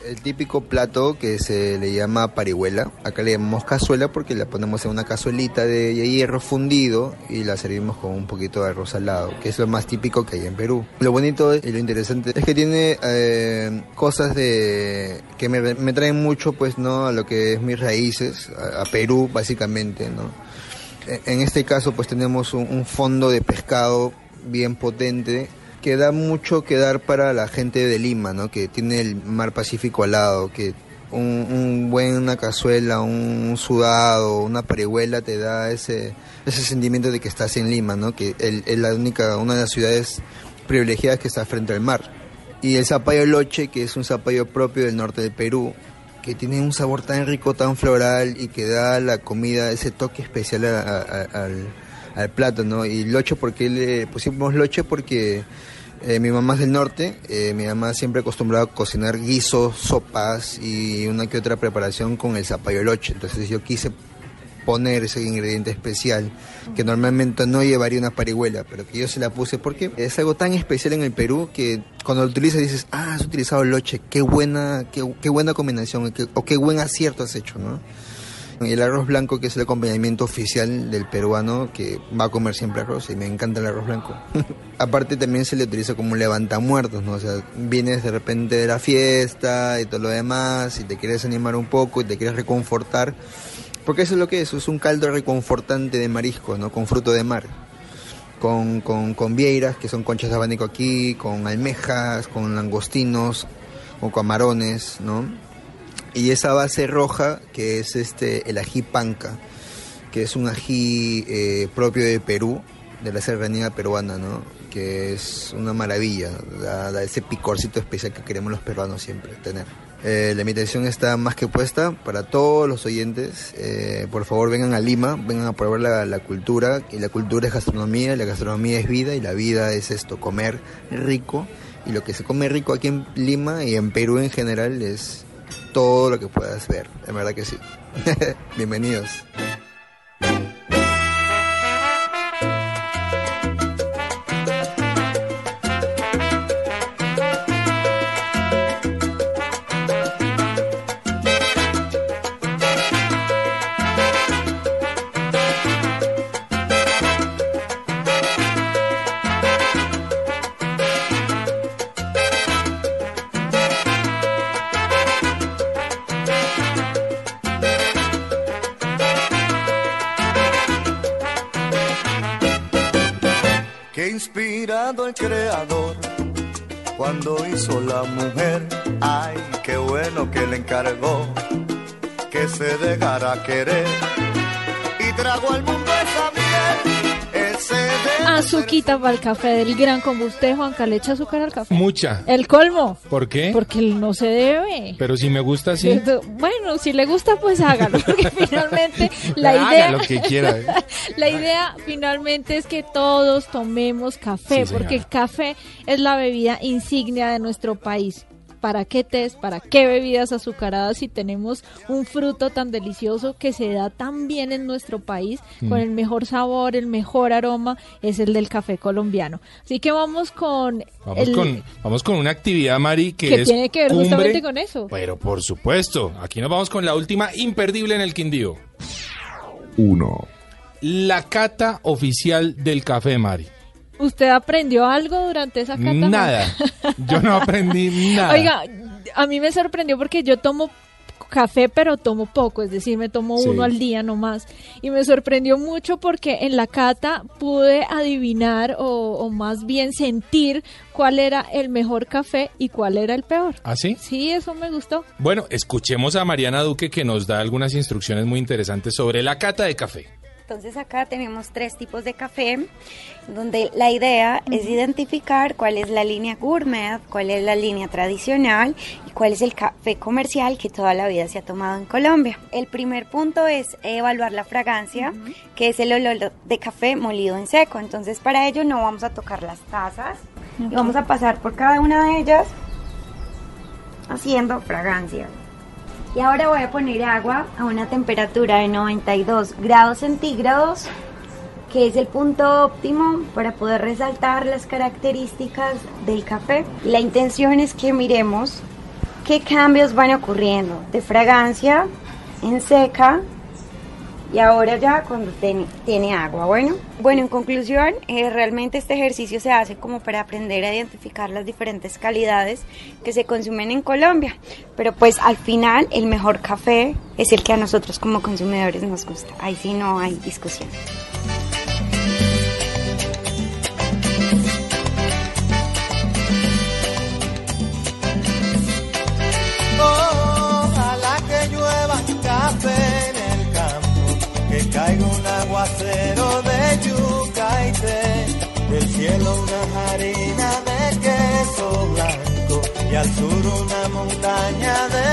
El típico plato que se le llama parihuela, acá le llamamos cazuela porque la ponemos en una cazuelita de hierro fundido y la servimos con un poquito de arroz salado, que es lo más típico que hay en Perú. Lo bonito y lo interesante es que tiene eh, cosas de que me, me traen mucho pues no a lo que es mis raíces, a, a Perú básicamente, ¿no? En- este caso pues tenemos un fondo de pescado bien potente que da mucho que dar para la gente de Lima, ¿no? Que tiene el mar Pacífico al lado, que un, un buen una cazuela, un sudado, una parihuela te da ese ese sentimiento de que estás en Lima, ¿no? Que es la única una de las ciudades privilegiadas que está frente al mar. Y el zapallo loche, que es un zapallo propio del norte del Perú, que tiene un sabor tan rico, tan floral y que da a la comida ese toque especial a- a- al, al plato, ¿no? Y loche, porque le pusimos loche? Porque eh, mi mamá es del norte, eh, mi mamá siempre acostumbraba a cocinar guisos, sopas y una que otra preparación con el zapallo loche. Entonces yo quise poner ese ingrediente especial que normalmente no llevaría una parihuela, pero que yo se la puse porque es algo tan especial en el Perú que cuando lo utilizas dices, ah, has utilizado loche, qué buena, qué, buena combinación, o qué buen acierto has hecho, ¿no? El arroz blanco, que es el acompañamiento oficial del peruano, que va a comer siempre arroz, y me encanta el arroz blanco. Aparte también se le utiliza como un levantamuertos, ¿no? O sea, vienes de repente de la fiesta y todo lo demás, y te quieres animar un poco y te quieres reconfortar, porque eso es lo que es, es un caldo reconfortante de marisco, ¿no? Con fruto de mar. Con, con, con vieiras, que son conchas de abanico aquí, con almejas, con langostinos, con camarones, ¿no? Y esa base roja que es este el ají panca que es un ají eh, propio de Perú de la serranía peruana no que es una maravilla da, ese picorcito especial que queremos los peruanos siempre tener. Eh, la invitación está más que puesta para todos los oyentes. Eh, por favor vengan a Lima vengan a probar la, la cultura y la cultura es gastronomía la gastronomía es vida y la vida es esto comer rico. Y lo que se come rico aquí en Lima y en Perú en general es todo lo que puedas ver. En verdad que sí. Bienvenidos. Que le encargó que se dejara querer y trago al mundo esa miel. Ese Azuquita para el café del gran combuste, Juanca, ¿le echa azúcar al café? Mucha. El colmo. ¿Por qué? Porque no se debe. Pero si me gusta así. Bueno, si le gusta, pues hágalo, porque finalmente la Haga idea... lo que quiera. ¿eh? La idea finalmente es que todos tomemos café, Sí, porque el café es la bebida insignia de nuestro país. ¿Para qué tés? ¿Para qué bebidas azucaradas si tenemos un fruto tan delicioso que se da tan bien en nuestro país, Mm. con el mejor sabor, el mejor aroma, es el del café colombiano? Así que vamos con... Vamos, el- con, vamos con una actividad, Mari, que, que es tiene que ver cumbre. justamente con eso. Pero por supuesto, aquí nos vamos con la última imperdible en el Quindío. 1. La cata oficial del café, Mari. ¿Usted aprendió algo durante esa cata? Nada. Yo no aprendí nada. Oiga, a mí me sorprendió porque yo tomo café, pero tomo poco, es decir, me tomo Sí. uno al día nomás. Y me sorprendió mucho porque en la cata pude adivinar o, o más bien sentir cuál era el mejor café y cuál era el peor. ¿Ah, sí? Sí, eso me gustó. Bueno, escuchemos a Mariana Duque que nos da algunas instrucciones muy interesantes sobre la cata de café. Entonces acá tenemos tres tipos de café, donde la idea es identificar cuál es la línea gourmet, cuál es la línea tradicional y cuál es el café comercial que toda la vida se ha tomado en Colombia. El primer punto es evaluar la fragancia, que es el olor de café molido en seco. Entonces para ello no vamos a tocar las tazas y vamos a pasar por cada una de ellas haciendo fragancia. Y ahora voy a poner agua a una temperatura de 92 grados centígrados, que es el punto óptimo para poder resaltar las características del café. La intención es que miremos qué cambios van ocurriendo de fragancia en seca y ahora ya cuando tiene, agua. Bueno, bueno, en conclusión, eh, realmente este ejercicio se hace como para aprender a identificar las diferentes calidades que se consumen en Colombia. Pero pues al final el mejor café es el que a nosotros como consumidores nos gusta. Ahí sí no hay discusión. Ojalá que llueva café caiga un aguacero de yuca y té, del cielo una harina de queso blanco y al sur una montaña de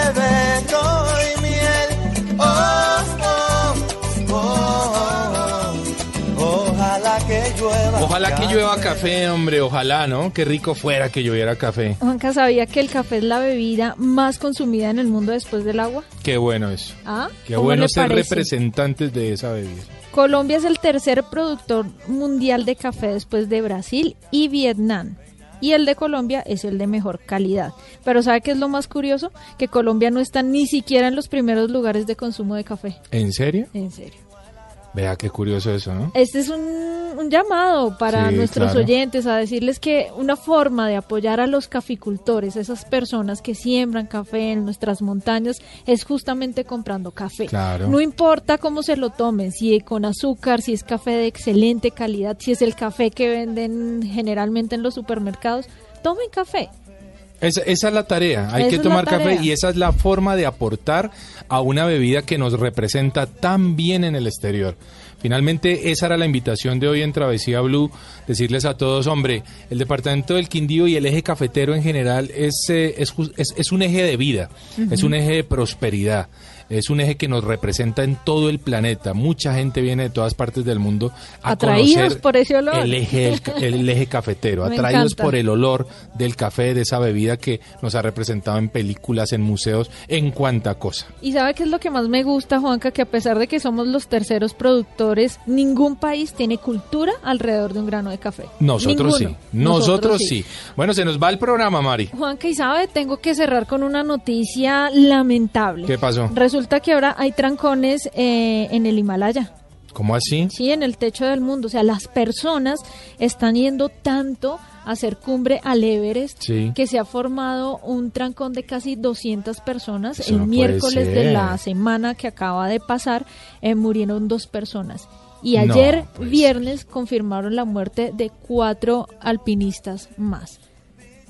Ojalá que llueva café, hombre, ojalá, ¿no? Qué rico fuera que lloviera café. Juanca, ¿sabía que el café es la bebida más consumida en el mundo después del agua? Qué bueno eso. ¿Ah? Qué ¿Cómo bueno le ser parece? representantes de esa bebida. Colombia es el tercer productor mundial de café después de Brasil y Vietnam. Y el de Colombia es el de mejor calidad. Pero ¿sabe qué es lo más curioso? Que Colombia no está ni siquiera en los primeros lugares de consumo de café. ¿En serio? En serio. Vea qué curioso eso, ¿no? Este es un, un llamado para Sí, nuestros claro. oyentes a decirles que una forma de apoyar a los caficultores, esas personas que siembran café en nuestras montañas, es justamente comprando café. Claro. No importa cómo se lo tomen, si con azúcar, si es café de excelente calidad, si es el café que venden generalmente en los supermercados, tomen café. Esa, esa es la tarea, hay que es tomar café y esa es la forma de aportar a una bebida que nos representa tan bien en el exterior. Finalmente, esa era la invitación de hoy en Travesía Blue, decirles a todos, hombre, el departamento del Quindío y el eje cafetero en general es, eh, es, es- es un eje de vida, es un eje de prosperidad. Es un eje que nos representa en todo el planeta. Mucha gente viene de todas partes del mundo a Atraídos conocer por ese olor. el eje, el eje cafetero, Me atraídos encanta. por el olor del café, de esa bebida que nos ha representado en películas, en museos, en cuanta cosa. Y sabe qué es lo que más me gusta, Juanca, que a pesar de que somos los terceros productores, ningún país tiene cultura alrededor de un grano de café. Nosotros Ninguno. sí, nosotros, sí. Bueno, se nos va el programa, Mari. Juanca, y sabe, tengo que cerrar con una noticia lamentable. ¿Qué pasó? Resulta que ahora hay trancones eh, en el Himalaya. ¿Cómo así? Sí, en el techo del mundo. O sea, las personas están yendo tanto a hacer cumbre al Everest Sí. que se ha formado un trancón de casi 200 personas. Eso el no miércoles de la semana que acaba de pasar eh, murieron dos personas. Y No, ayer, pues. viernes, confirmaron la muerte de cuatro alpinistas más.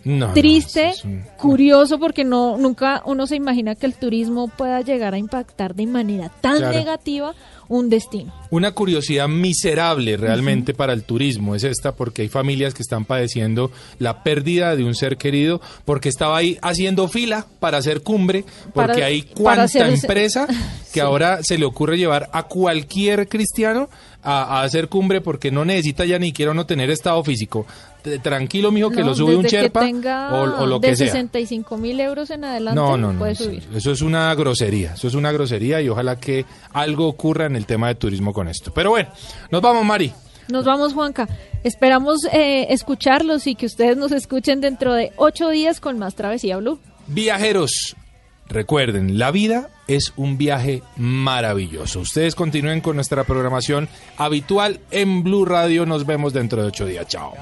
No, Triste, eso es un- curioso, porque no nunca uno se imagina que el turismo pueda llegar a impactar de manera tan Claro. negativa un destino. Una curiosidad miserable realmente para el turismo es esta porque hay familias que están padeciendo la pérdida de un ser querido porque estaba ahí haciendo fila para hacer cumbre porque Para- hay cuanta hacer empresa que ahora se le ocurre llevar a cualquier cristiano a, a hacer cumbre porque no necesita ya ni siquiera uno tener estado físico. Tranquilo, mijo, que No, lo sube un desde cherpa que tenga o, o lo de que sea. 65 mil euros en adelante No, no, no. puede subir. Eso es una grosería. Eso es una grosería y ojalá que algo ocurra en el tema de turismo con esto. Pero bueno, nos vamos, Mari. Nos vamos, Juanca. Esperamos eh, escucharlos y que ustedes nos escuchen dentro de ocho días con más Travesía Blue. Viajeros, recuerden, la vida es un viaje maravilloso. Ustedes continúen con nuestra programación habitual en Blue Radio. Nos vemos dentro de ocho días. Chao.